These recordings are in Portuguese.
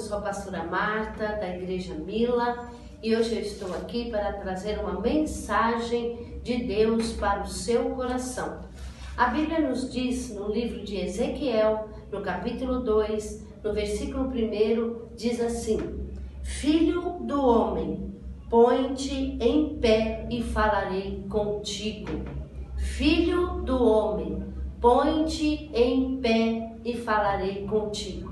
Eu sou a pastora Marta, da Igreja Mila, e hoje eu estou aqui para trazer uma mensagem de Deus para o seu coração. A Bíblia nos diz no livro de Ezequiel, no capítulo 2, no versículo 1, diz assim: Filho do homem, põe-te em pé e falarei contigo. Filho do homem, põe-te em pé e falarei contigo.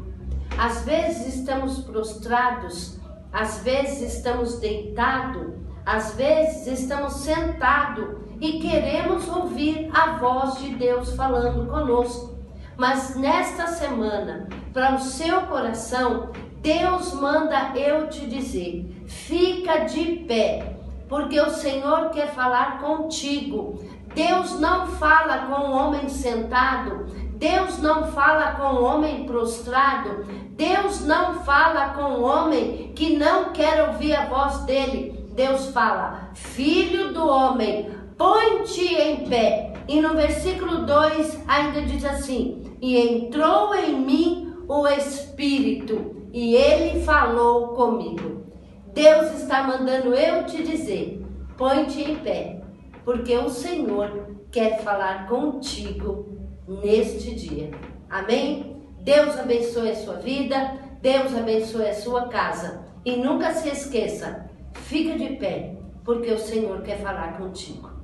Às vezes estamos prostrados, às vezes estamos deitados, às vezes estamos sentados e queremos ouvir a voz de Deus falando conosco. Mas nesta semana, para o seu coração, Deus manda eu te dizer: fica de pé, porque o Senhor quer falar contigo. Deus não fala com o homem sentado, Deus não fala com o homem prostrado, Deus não fala com o homem que não quer ouvir a voz dele. Deus fala: Filho do homem, põe-te em pé. E no versículo 2 ainda diz assim: E entrou em mim o Espírito, e ele falou comigo. Deus está mandando eu te dizer: põe-te em pé, porque o Senhor quer falar contigo neste dia. Amém? Deus abençoe a sua vida, Deus abençoe a sua casa. E nunca se esqueça, fica de pé, porque o Senhor quer falar contigo.